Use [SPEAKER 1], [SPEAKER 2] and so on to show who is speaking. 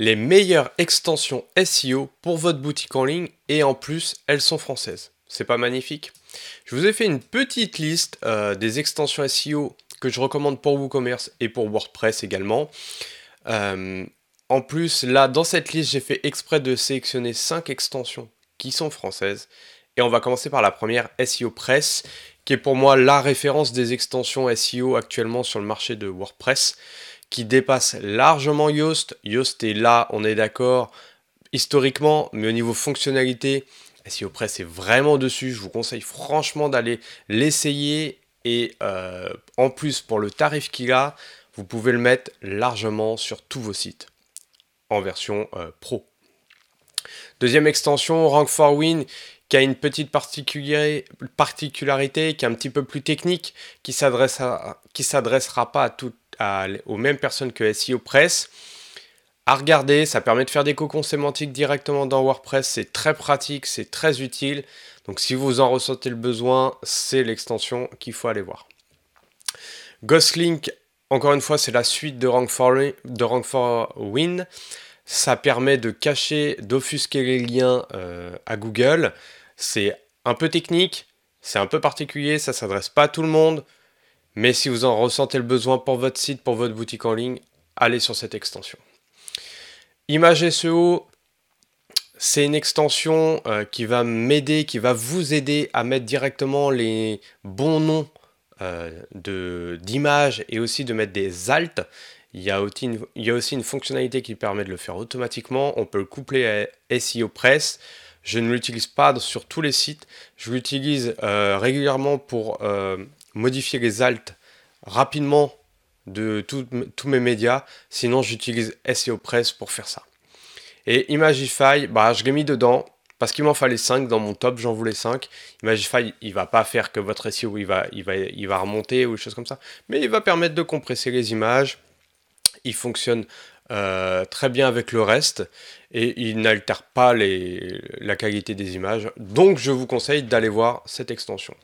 [SPEAKER 1] les meilleures extensions SEO pour votre boutique en ligne et en plus elles sont françaises. C'est pas magnifique? Je vous ai fait une petite liste euh, des extensions SEO que je recommande pour WooCommerce et pour WordPress également. Euh, en plus, là, dans cette liste, j'ai fait exprès de sélectionner 5 extensions qui sont françaises. Et on va commencer par la première, SEO Press, qui est pour moi la référence des extensions SEO actuellement sur le marché de WordPress qui dépasse largement Yoast. Yoast est là, on est d'accord, historiquement, mais au niveau fonctionnalité, SEO Press est vraiment dessus. Je vous conseille franchement d'aller l'essayer et euh, en plus pour le tarif qu'il a, vous pouvez le mettre largement sur tous vos sites en version euh, pro. Deuxième extension, Rank 4 Win, qui a une petite particularité, qui est un petit peu plus technique, qui ne s'adressera pas aux mêmes personnes que SEO Press. À regarder, ça permet de faire des cocons sémantiques directement dans WordPress, c'est très pratique, c'est très utile. Donc si vous en ressentez le besoin, c'est l'extension qu'il faut aller voir. Ghostlink, encore une fois, c'est la suite de Rank 4, de Win. Ça permet de cacher, d'offusquer les liens euh, à Google. C'est un peu technique, c'est un peu particulier, ça s'adresse pas à tout le monde. Mais si vous en ressentez le besoin pour votre site, pour votre boutique en ligne, allez sur cette extension. Image SEO, c'est une extension euh, qui va m'aider, qui va vous aider à mettre directement les bons noms euh, d'images et aussi de mettre des alt. Il y, a aussi une, fonctionnalité qui permet de le faire automatiquement. On peut le coupler à SEO Press. Je ne l'utilise pas sur tous les sites. Je l'utilise euh, régulièrement pour modifier les alt rapidement de tous mes médias. Sinon, j'utilise SEO Press pour faire ça. Et Imagify, bah, je l'ai mis dedans parce qu'il m'en fallait 5 dans mon top, j'en voulais 5. Imagify, il va pas faire que votre SEO il va remonter ou des choses comme ça, mais il va permettre de compresser les images. Il fonctionne euh, très bien avec le reste et il n'altère pas la qualité des images. Donc je vous conseille d'aller voir cette extension.